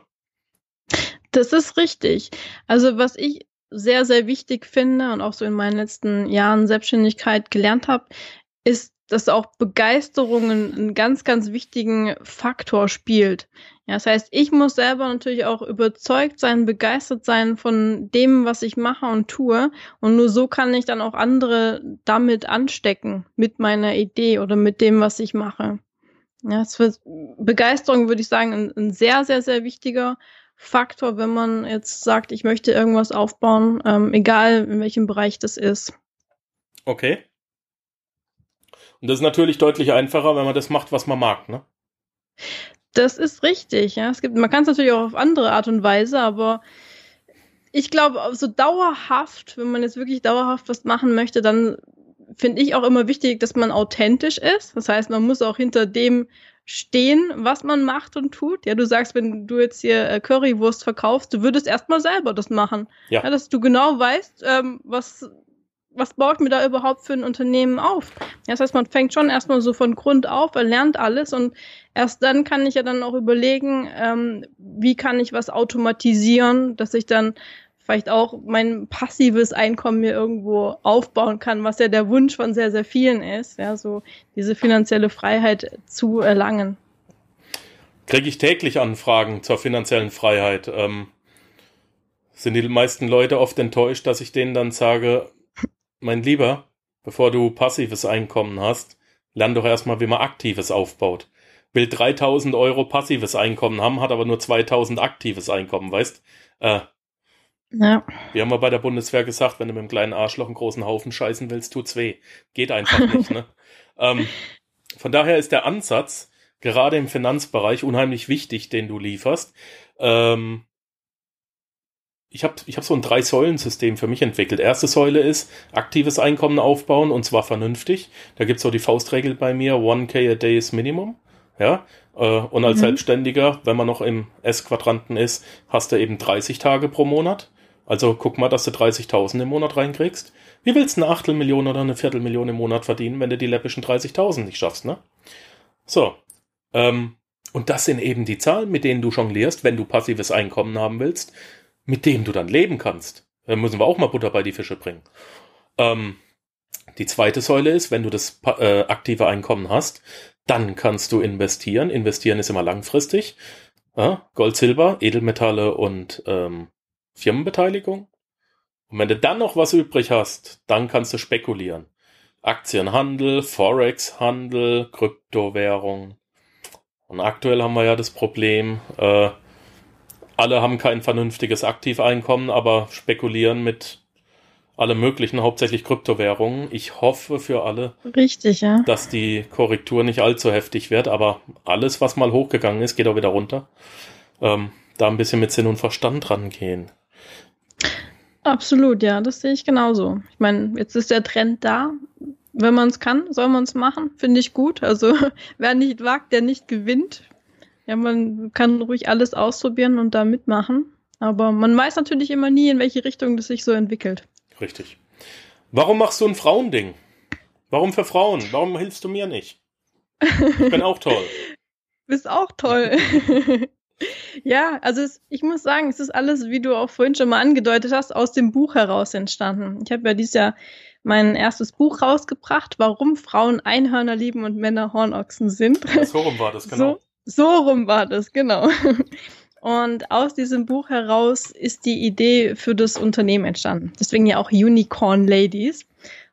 Das ist richtig. Also was ich sehr, sehr wichtig finde und auch so in meinen letzten Jahren Selbstständigkeit gelernt habe, ist, dass auch Begeisterung einen ganz, ganz wichtigen Faktor spielt. Ja, das heißt, ich muss selber natürlich auch überzeugt sein, begeistert sein von dem, was ich mache und tue. Und nur so kann ich dann auch andere damit anstecken, mit meiner Idee oder mit dem, was ich mache. Ja, wird Begeisterung, würde ich sagen, ein, ein, sehr, sehr, sehr wichtiger Faktor, wenn man jetzt sagt, ich möchte irgendwas aufbauen, ähm, egal in welchem Bereich das ist. Okay. Und das ist natürlich deutlich einfacher, wenn man das macht, was man mag, ne? Das ist richtig, ja. Es gibt, man kann es natürlich auch auf andere Art und Weise, aber ich glaube, so dauerhaft, wenn man jetzt wirklich dauerhaft was machen möchte, dann finde ich auch immer wichtig, dass man authentisch ist. Das heißt, man muss auch hinter dem stehen, was man macht und tut. Ja, du sagst, wenn du jetzt hier äh, Currywurst verkaufst, du würdest erstmal selber das machen. Ja. ja dass du genau weißt, ähm, was, was baut mir da überhaupt für ein Unternehmen auf? Das heißt, man fängt schon erstmal so von Grund auf, er lernt alles und erst dann kann ich ja dann auch überlegen, ähm, wie kann ich was automatisieren, dass ich dann vielleicht auch mein passives Einkommen mir irgendwo aufbauen kann, was ja der Wunsch von sehr, sehr vielen ist, ja, so diese finanzielle Freiheit zu erlangen. Kriege ich täglich Anfragen zur finanziellen Freiheit. Ähm, sind die meisten Leute oft enttäuscht, dass ich denen dann sage, mein Lieber, bevor du passives Einkommen hast, lern doch erstmal, wie man aktives aufbaut. Will 3000 Euro passives Einkommen haben, hat aber nur 2000 aktives Einkommen, weißt? Äh, ja. Wir haben mal bei der Bundeswehr gesagt, wenn du mit einem kleinen Arschloch einen großen Haufen scheißen willst, tut's weh. Geht einfach nicht, ne? Ähm, von daher ist der Ansatz gerade im Finanzbereich unheimlich wichtig, den du lieferst. Ähm, ich habe ich hab so ein Drei-Säulen-System für mich entwickelt. Erste Säule ist aktives Einkommen aufbauen und zwar vernünftig. Da gibt's so die Faustregel bei mir, 1K a day is Minimum. Ja, äh, und als mhm. Selbstständiger, wenn man noch im S-Quadranten ist, hast du eben 30 Tage pro Monat. Also guck mal, dass du 30.000 im Monat reinkriegst. Wie willst du eine Achtelmillion oder eine Viertelmillion im Monat verdienen, wenn du die läppischen 30.000 nicht schaffst, ne? So. Ähm, und das sind eben die Zahlen, mit denen du jonglierst, wenn du passives Einkommen haben willst, mit dem du dann leben kannst. Da müssen wir auch mal Butter bei die Fische bringen. Ähm, die zweite Säule ist, wenn du das äh, aktive Einkommen hast, dann kannst du investieren. Investieren ist immer langfristig. Ja, Gold, Silber, Edelmetalle und ähm, Firmenbeteiligung. Und wenn du dann noch was übrig hast, dann kannst du spekulieren. Aktienhandel, Forex-Handel, Kryptowährung. Und aktuell haben wir ja das Problem, äh, alle haben kein vernünftiges Aktiveinkommen, aber spekulieren mit alle möglichen, hauptsächlich Kryptowährungen. Ich hoffe für alle, Richtig, ja. dass die Korrektur nicht allzu heftig wird, aber alles, was mal hochgegangen ist, geht auch wieder runter. Ähm, da ein bisschen mit Sinn und Verstand rangehen. Absolut, ja, das sehe ich genauso. Ich meine, jetzt ist der Trend da. Wenn man es kann, soll man es machen, finde ich gut. Also wer nicht wagt, der nicht gewinnt. Ja, man kann ruhig alles ausprobieren und da mitmachen. Aber man weiß natürlich immer nie, in welche Richtung das sich so entwickelt. Richtig. Warum machst du ein Frauending? Warum für Frauen? Warum hilfst du mir nicht? Ich bin auch toll. Bist auch toll. ja, also es, ich muss sagen, es ist alles, wie du auch vorhin schon mal angedeutet hast, aus dem Buch heraus entstanden. Ich habe ja dieses Jahr mein erstes Buch rausgebracht, warum Frauen Einhörner lieben und Männer Hornochsen sind. so rum war das, genau. So, so rum war das, genau. Und aus diesem Buch heraus ist die Idee für das Unternehmen entstanden. Deswegen ja auch Unicorn Ladies.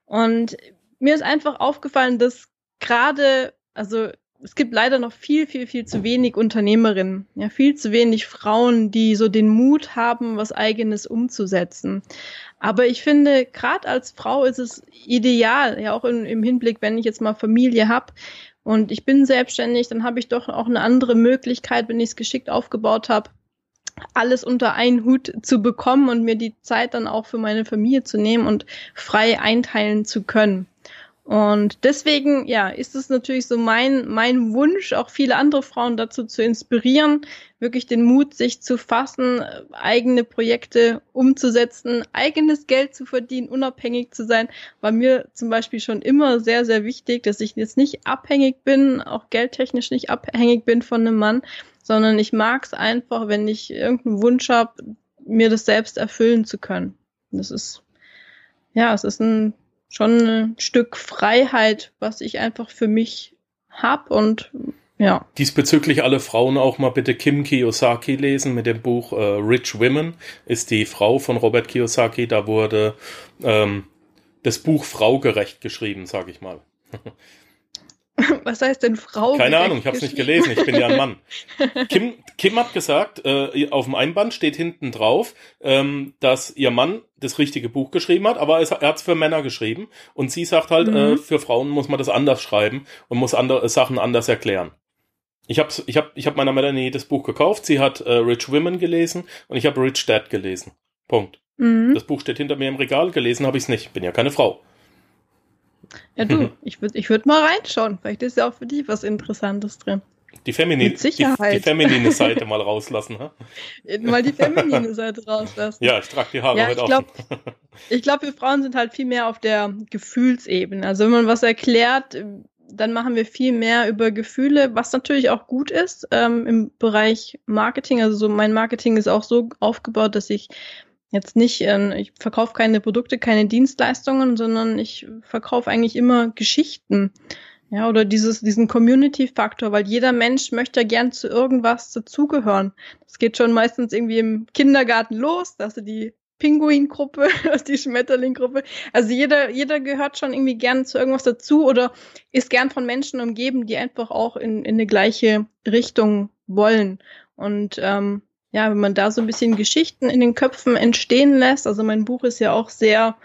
Und mir ist einfach aufgefallen, dass gerade, also es gibt leider noch viel, viel, viel zu wenig Unternehmerinnen, ja, viel zu wenig Frauen, die so den Mut haben, was eigenes umzusetzen. Aber ich finde, gerade als Frau ist es ideal, ja auch in, im Hinblick, wenn ich jetzt mal Familie habe, und ich bin selbstständig, dann habe ich doch auch eine andere Möglichkeit, wenn ich es geschickt aufgebaut habe, alles unter einen Hut zu bekommen und mir die Zeit dann auch für meine Familie zu nehmen und frei einteilen zu können. Und deswegen, ja, ist es natürlich so mein, mein Wunsch, auch viele andere Frauen dazu zu inspirieren, wirklich den Mut, sich zu fassen, eigene Projekte umzusetzen, eigenes Geld zu verdienen, unabhängig zu sein, war mir zum Beispiel schon immer sehr, sehr wichtig, dass ich jetzt nicht abhängig bin, auch geldtechnisch nicht abhängig bin von einem Mann, sondern ich mag es einfach, wenn ich irgendeinen Wunsch habe, mir das selbst erfüllen zu können. Das ist, ja, es ist ein schon ein Stück Freiheit, was ich einfach für mich hab und ja. Diesbezüglich alle Frauen auch mal bitte Kim Kiyosaki lesen mit dem Buch äh, Rich Women, ist die Frau von Robert Kiyosaki. Da wurde ähm, das Buch Fraugerecht geschrieben, sag ich mal. Was heißt denn Frau? Keine Ahnung, ich habe es nicht gelesen, ich bin ja ein Mann. Kim, Kim hat gesagt, äh, auf dem Einband steht hinten drauf, ähm, dass ihr Mann das richtige Buch geschrieben hat, aber er hat es für Männer geschrieben. Und sie sagt halt, äh, mhm. äh, für Frauen muss man das anders schreiben und muss andere Sachen anders erklären. Ich habe ich hab, ich hab meiner Melanie das Buch gekauft, sie hat äh, Rich Women gelesen und ich habe Rich Dad gelesen. Punkt. Mhm. Das Buch steht hinter mir im Regal, gelesen habe ich es nicht, bin ja keine Frau. Ja, du, ich würde ich würd mal reinschauen. Vielleicht ist ja auch für dich was Interessantes drin. Die, Feminin, die, die, feminine Seite mal rauslassen, ha? Mal die feminine Seite rauslassen. Ja, ich trage die Haare ja, heute glaub, Ich glaube, wir Frauen sind halt viel mehr auf der Gefühlsebene. Also wenn man was erklärt, dann machen wir viel mehr über Gefühle, was natürlich auch gut ist ähm, im Bereich Marketing. Also so mein Marketing ist auch so aufgebaut, dass ich jetzt nicht, äh, ich verkaufe keine Produkte, keine Dienstleistungen, sondern ich verkaufe eigentlich immer Geschichten. Ja, oder dieses, diesen Community-Faktor, weil jeder Mensch möchte gern zu irgendwas dazugehören. Das geht schon meistens irgendwie im Kindergarten los, dass du die Pinguin-Gruppe, die Schmetterling-Gruppe. Also jeder, jeder gehört schon irgendwie gern zu irgendwas dazu oder ist gern von Menschen umgeben, die einfach auch in, in eine gleiche Richtung wollen. Und ähm, ja, wenn man da so ein bisschen Geschichten in den Köpfen entstehen lässt, also mein Buch ist ja auch sehr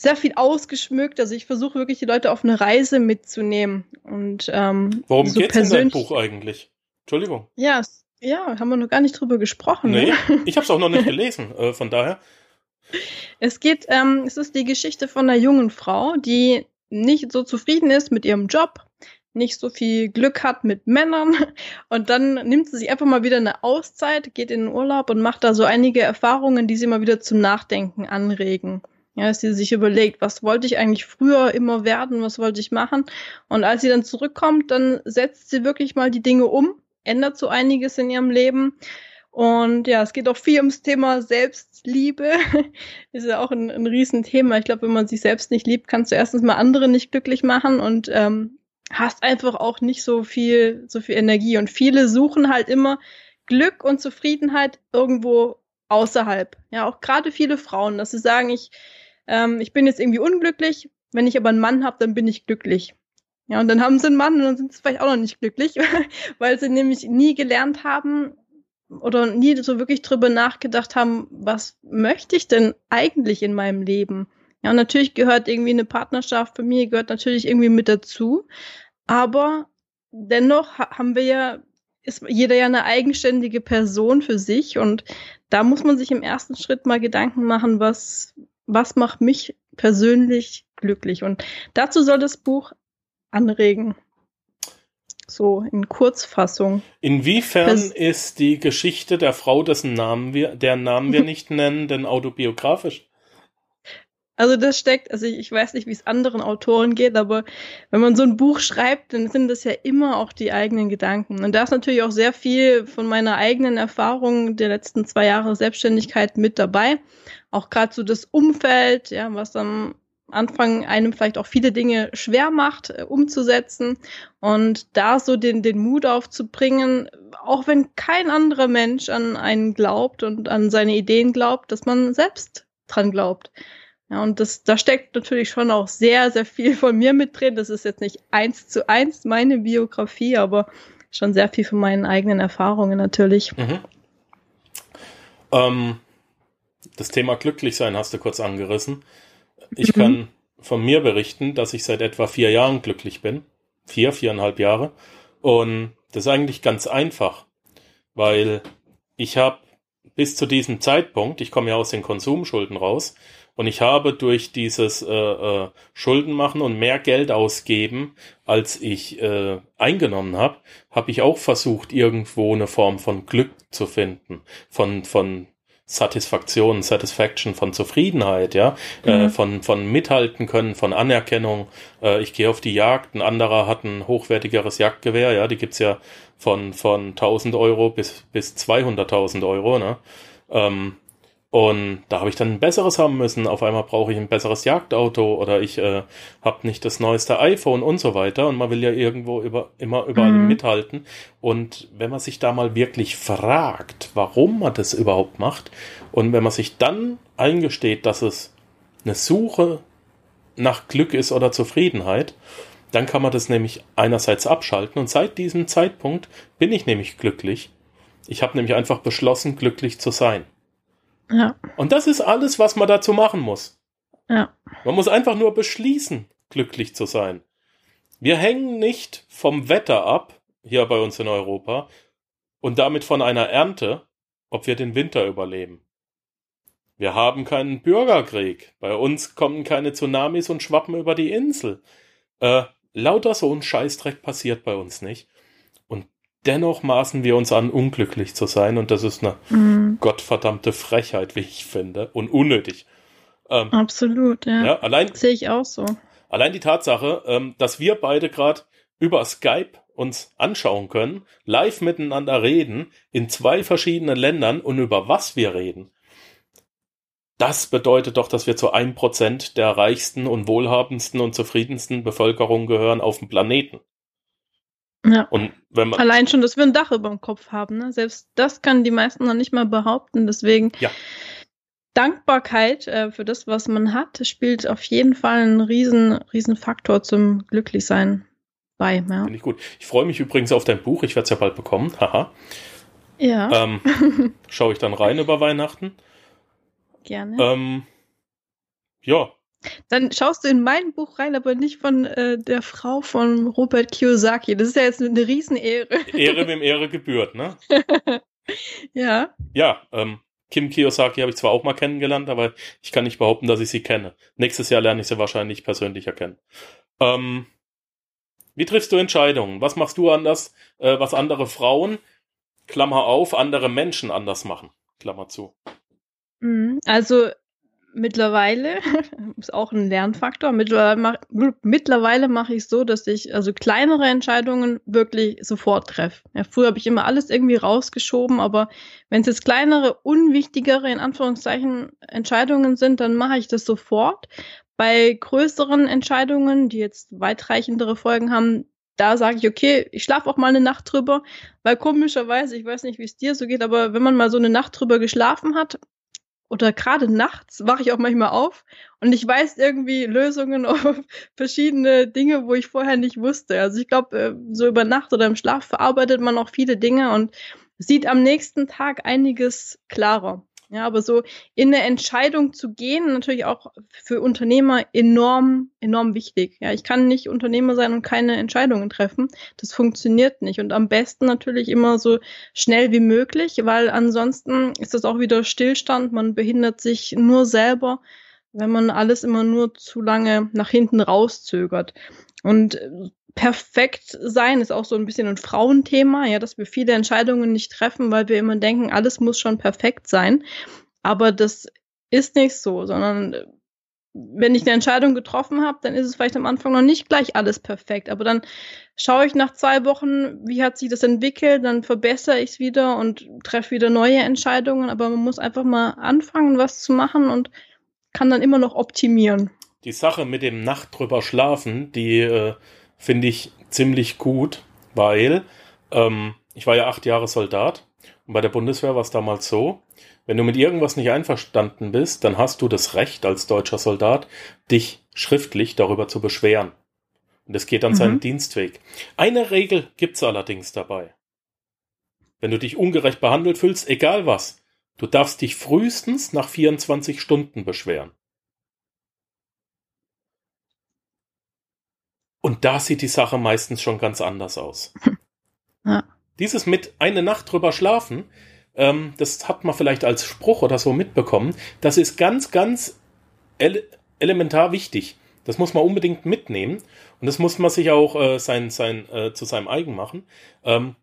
sehr viel ausgeschmückt. Also ich versuche wirklich die Leute auf eine Reise mitzunehmen. Und ähm, Worum so geht's in deinem Buch eigentlich? Entschuldigung. Ja, ja, haben wir noch gar nicht drüber gesprochen. Nee, Ne? ich habe es auch noch nicht gelesen. Äh, von daher. Es geht, ähm, es ist die Geschichte von einer jungen Frau, die nicht so zufrieden ist mit ihrem Job, nicht so viel Glück hat mit Männern und dann nimmt sie sich einfach mal wieder eine Auszeit, geht in den Urlaub und macht da so einige Erfahrungen, die sie mal wieder zum Nachdenken anregen. Ja, dass sie sich überlegt, was wollte ich eigentlich früher immer werden, was wollte ich machen? Und als sie dann zurückkommt, dann setzt sie wirklich mal die Dinge um, ändert so einiges in ihrem Leben. Und ja, es geht auch viel ums Thema Selbstliebe. ist ja auch ein, ein Riesenthema. Ich glaube, wenn man sich selbst nicht liebt, kannst du erstens mal andere nicht glücklich machen und ähm, hast einfach auch nicht so viel, so viel Energie. Und viele suchen halt immer Glück und Zufriedenheit irgendwo außerhalb. Ja, auch gerade viele Frauen, dass sie sagen, ich, ähm, ich bin jetzt irgendwie unglücklich, wenn ich aber einen Mann habe, dann bin ich glücklich. Ja, und dann haben sie einen Mann und dann sind sie vielleicht auch noch nicht glücklich, weil sie nämlich nie gelernt haben oder nie so wirklich drüber nachgedacht haben, was möchte ich denn eigentlich in meinem Leben? Ja, und natürlich gehört irgendwie eine Partnerschaft, Familie gehört natürlich irgendwie mit dazu, aber dennoch ha haben wir ja, ist jeder ja eine eigenständige Person für sich und da muss man sich im ersten Schritt mal Gedanken machen, was, was macht mich persönlich glücklich? Und dazu soll das Buch anregen. So in Kurzfassung. Inwiefern Das- ist die Geschichte der Frau, dessen Namen wir, deren Namen wir nicht nennen, denn autobiografisch? Also das steckt, also ich, ich weiß nicht, wie es anderen Autoren geht, aber wenn man so ein Buch schreibt, dann sind das ja immer auch die eigenen Gedanken. Und da ist natürlich auch sehr viel von meiner eigenen Erfahrung der letzten zwei Jahre Selbstständigkeit mit dabei. Auch gerade so das Umfeld, ja, was am Anfang einem vielleicht auch viele Dinge schwer macht, äh, umzusetzen. Und da so den, den Mut aufzubringen, auch wenn kein anderer Mensch an einen glaubt und an seine Ideen glaubt, dass man selbst dran glaubt. Ja, und das, da steckt natürlich schon auch sehr, sehr viel von mir mit drin. Das ist jetzt nicht eins zu eins meine Biografie, aber schon sehr viel von meinen eigenen Erfahrungen natürlich. Mhm. Ähm, das Thema Glücklichsein hast du kurz angerissen. Ich Mhm. kann von mir berichten, dass ich seit etwa vier Jahren glücklich bin. Vier, viereinhalb Jahre. Und das ist eigentlich ganz einfach, weil ich habe bis zu diesem Zeitpunkt, ich komme ja aus den Konsumschulden raus, und ich habe durch dieses äh, äh, Schulden machen und mehr Geld ausgeben, als ich äh, eingenommen habe, habe ich auch versucht, irgendwo eine Form von Glück zu finden, von von Satisfaktion, Satisfaction, von Zufriedenheit, ja, äh, Mhm. von von mithalten können, von Anerkennung. Äh, ich gehe auf die Jagd, ein anderer hat ein hochwertigeres Jagdgewehr, ja, die gibt's ja von von 1000 Euro bis bis 200.000 Euro, ne? Ähm, und da habe ich dann ein besseres haben müssen. Auf einmal brauche ich ein besseres Jagdauto oder ich äh, habe nicht das neueste iPhone und so weiter. Und man will ja irgendwo über, immer überall Mhm. mithalten. Und wenn man sich da mal wirklich fragt, warum man das überhaupt macht, und wenn man sich dann eingesteht, dass es eine Suche nach Glück ist oder Zufriedenheit, dann kann man das nämlich einerseits abschalten. Und seit diesem Zeitpunkt bin ich nämlich glücklich. Ich habe nämlich einfach beschlossen, glücklich zu sein. Ja, Und das ist alles, was man dazu machen muss. ja, Man muss einfach nur beschließen, glücklich zu sein. Wir hängen nicht vom Wetter ab, hier bei uns in Europa, und damit von einer Ernte, ob wir den Winter überleben. Wir haben keinen Bürgerkrieg. Bei uns kommen keine Tsunamis und schwappen über die Insel. Äh, lauter so ein Scheißdreck passiert bei uns nicht. Dennoch maßen wir uns an, unglücklich zu sein. Und das ist eine mhm. gottverdammte Frechheit, wie ich finde, und unnötig. Ähm, absolut, ja. ja, allein, Sehe ich auch so. allein die Tatsache, ähm, dass wir beide gerade über Skype uns anschauen können, live miteinander reden, in zwei verschiedenen Ländern und über was wir reden. Das bedeutet doch, dass wir zu einem Prozent der reichsten und wohlhabendsten und zufriedensten Bevölkerung gehören auf dem Planeten. Ja. Und wenn man, Allein schon, dass wir ein Dach über dem Kopf haben, ne? Selbst das kann die meisten noch nicht mal behaupten. Deswegen Ja. Dankbarkeit äh, für das, was man hat, spielt auf jeden Fall einen riesen, riesen Faktor zum Glücklichsein bei. Ja. finde ich gut. Ich freue mich übrigens auf dein Buch, ich werde es ja bald bekommen, haha. Ja, Ähm, schaue ich dann rein über Weihnachten. gerne. Ähm, ja, Dann schaust du in mein Buch rein, aber nicht von äh, der Frau von Robert Kiyosaki. Das ist ja jetzt eine Riesenehre. Ehre wem Ehre gebührt, ne? ja. Ja, ähm, Kim Kiyosaki habe ich zwar auch mal kennengelernt, aber ich kann nicht behaupten, dass ich sie kenne. Nächstes Jahr lerne ich sie wahrscheinlich persönlich erkennen. Ähm, wie triffst du Entscheidungen? Was machst du anders, äh, was andere Frauen, Klammer auf, andere Menschen anders machen? Klammer zu. Mhm. Also mittlerweile ist auch ein Lernfaktor. Mittlerweile, mach, mittlerweile mache ich so, dass ich also kleinere Entscheidungen wirklich sofort treffe. Ja, früher habe ich immer alles irgendwie rausgeschoben, aber wenn es jetzt kleinere, unwichtigere in Anführungszeichen Entscheidungen sind, dann mache ich das sofort. Bei größeren Entscheidungen, die jetzt weitreichendere Folgen haben, da sage ich, okay, ich schlafe auch mal eine Nacht drüber, weil komischerweise, ich weiß nicht, wie es dir so geht, aber wenn man mal so eine Nacht drüber geschlafen hat, oder gerade nachts wache ich auch manchmal auf und ich weiß irgendwie Lösungen auf verschiedene Dinge, wo ich vorher nicht wusste. Also ich glaube, äh, so über Nacht oder im Schlaf verarbeitet man auch viele Dinge und sieht am nächsten Tag einiges klarer. Ja, aber so in eine Entscheidung zu gehen, natürlich auch für Unternehmer enorm, enorm wichtig. Ja, ich kann nicht Unternehmer sein und keine Entscheidungen treffen. Das funktioniert nicht. Und am besten natürlich immer so schnell wie möglich, weil ansonsten ist das auch wieder Stillstand. Man behindert sich nur selber, wenn man alles immer nur zu lange nach hinten rauszögert. Und äh, perfekt sein ist auch so ein bisschen ein Frauenthema, ja, dass wir viele Entscheidungen nicht treffen, weil wir immer denken, alles muss schon perfekt sein. Aber das ist nicht so, sondern äh, wenn ich eine Entscheidung getroffen habe, dann ist es vielleicht am Anfang noch nicht gleich alles perfekt. Aber dann schaue ich nach zwei Wochen, wie hat sich das entwickelt, dann verbessere ich es wieder und treffe wieder neue Entscheidungen. Aber man muss einfach mal anfangen, was zu machen und kann dann immer noch optimieren. Die Sache mit dem Nacht drüber schlafen, die äh, finde ich ziemlich gut, weil ähm, ich war ja acht Jahre Soldat und bei der Bundeswehr war es damals so, wenn du mit irgendwas nicht einverstanden bist, dann hast du das Recht als deutscher Soldat, dich schriftlich darüber zu beschweren. Und es geht an mhm. seinen Dienstweg. Eine Regel gibt's allerdings dabei. Wenn du dich ungerecht behandelt fühlst, egal was, du darfst dich frühestens nach 24 Stunden beschweren. Und da sieht die Sache meistens schon ganz anders aus. Ja. Dieses mit eine Nacht drüber schlafen, ähm, das hat man vielleicht als Spruch oder so mitbekommen. Das ist ganz, ganz ele elementar wichtig. Das muss man unbedingt mitnehmen und das muss man sich auch äh, sein, sein, äh, zu seinem eigen machen. Ähm,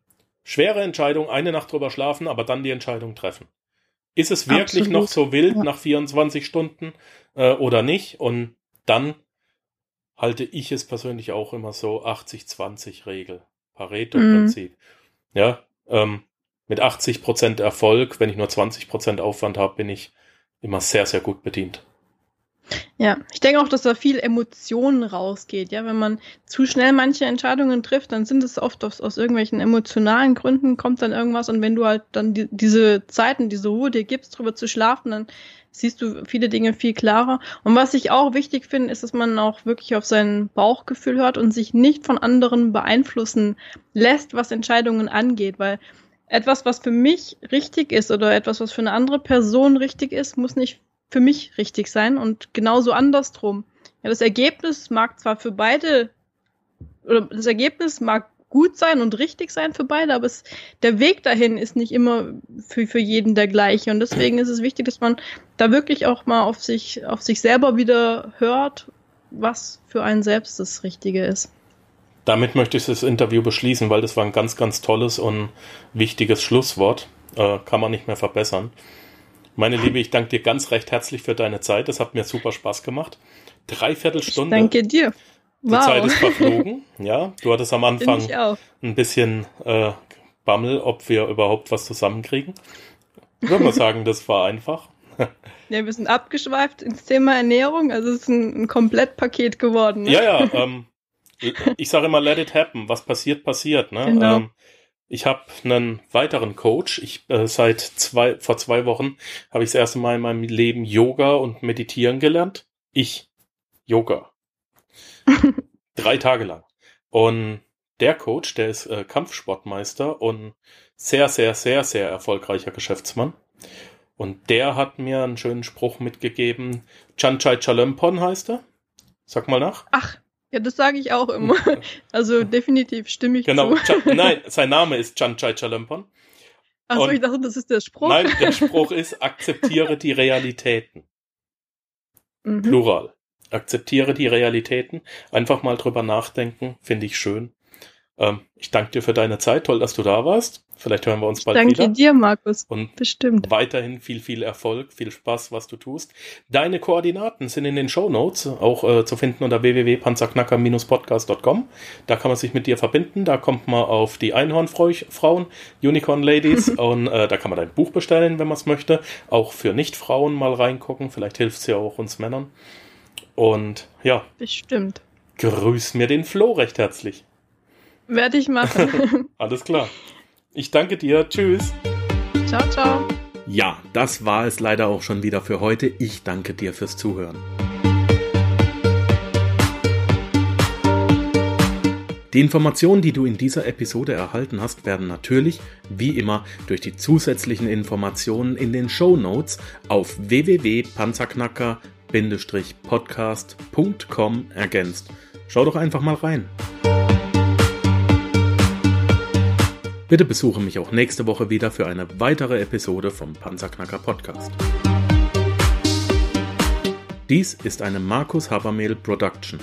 schwere Entscheidung, eine Nacht drüber schlafen, aber dann die Entscheidung treffen. Ist es wirklich Absolut. noch so wild ja. nach 24 Stunden äh, oder nicht? Und dann halte ich es persönlich auch immer so 80-20-Regel. Pareto-Prinzip. Mhm. Ja, ähm, mit 80% Erfolg, wenn ich nur 20% Aufwand habe, bin ich immer sehr, sehr gut bedient. Ja, ich denke auch, dass da viel Emotionen rausgeht. Ja, wenn man zu schnell manche Entscheidungen trifft, dann sind es oft aus, aus irgendwelchen emotionalen Gründen kommt dann irgendwas und wenn du halt dann die, diese Zeiten, diese Ruhe dir gibst, drüber zu schlafen, dann siehst du viele Dinge viel klarer. Und was ich auch wichtig finde, ist, dass man auch wirklich auf sein Bauchgefühl hört und sich nicht von anderen beeinflussen lässt, was Entscheidungen angeht, weil etwas, was für mich richtig ist oder etwas, was für eine andere Person richtig ist, muss nicht für mich richtig sein und genauso andersrum. Ja, das Ergebnis mag zwar für beide, oder das Ergebnis mag gut sein und richtig sein für beide, aber es, der Weg dahin ist nicht immer für, für jeden der gleiche. Und deswegen ist es wichtig, dass man da wirklich auch mal auf sich, auf sich selber wieder hört, was für einen selbst das Richtige ist. Damit möchte ich das Interview beschließen, weil das war ein ganz, ganz tolles und wichtiges Schlusswort. Äh, kann man nicht mehr verbessern. Meine Liebe, ich danke dir ganz recht herzlich für deine Zeit. Das hat mir super Spaß gemacht. Dreiviertel Stunde. Ich danke dir. Die wow. Zeit ist verflogen. Ja, du hattest am Anfang ein bisschen äh, Bammel, ob wir überhaupt was zusammenkriegen. Ich würde mal sagen, das war einfach. Ja, wir sind abgeschweift ins Thema Ernährung, also es ist ein, ein Komplettpaket geworden. Ne? Ja, ja, ähm, ich sage immer, let it happen. Was passiert, passiert. Ne? Genau. Ähm, ich habe einen weiteren Coach. Ich äh, seit zwei vor zwei Wochen habe ich das erste Mal in meinem Leben Yoga und Meditieren gelernt. Ich Yoga. Drei Tage lang. Und der Coach, der ist äh, Kampfsportmeister und sehr, sehr, sehr, sehr erfolgreicher Geschäftsmann. Und der hat mir einen schönen Spruch mitgegeben. Chanchai Chalempon heißt er. Sag mal nach. Ach, ja, das sage ich auch immer. Also definitiv stimme ich Genau. zu. Cha nein, sein Name ist Chanchai Chalempon. Achso, und- ich dachte, das ist der Spruch. Nein, der Spruch ist, akzeptiere die Realitäten. Mhm. Plural. Akzeptiere die Realitäten. Einfach mal drüber nachdenken, finde ich schön. Ähm, ich danke dir für deine Zeit. Toll, dass du da warst. Vielleicht hören wir uns bald Danke wieder. dir, Markus. Und Bestimmt. weiterhin viel, viel Erfolg, viel Spaß, was du tust. Deine Koordinaten sind in den Show Notes auch äh, zu finden unter www.panzerknacker-podcast.com. Da kann man sich mit dir verbinden. Da kommt man auf die Einhornfrauen, Unicorn Ladies und äh, da kann man dein Buch bestellen, wenn man es möchte. Auch für Nicht-Frauen mal reingucken. Vielleicht hilft es ja auch uns Männern. Und ja, Bestimmt. grüß mir den Flo recht herzlich. Werde ich machen. Alles klar. Ich danke dir. Tschüss. ciao, ciao. Ja, das war es leider auch schon wieder für heute. Ich danke dir fürs Zuhören. Die Informationen, die du in dieser Episode erhalten hast, werden natürlich, wie immer, durch die zusätzlichen Informationen in den Show Notes auf www.panzerknacker-podcast.com ergänzt. Schau doch einfach mal rein. Bitte besuche mich auch nächste Woche wieder für eine weitere Episode vom Panzerknacker Podcast. Dies ist eine Markus Habermehl Production.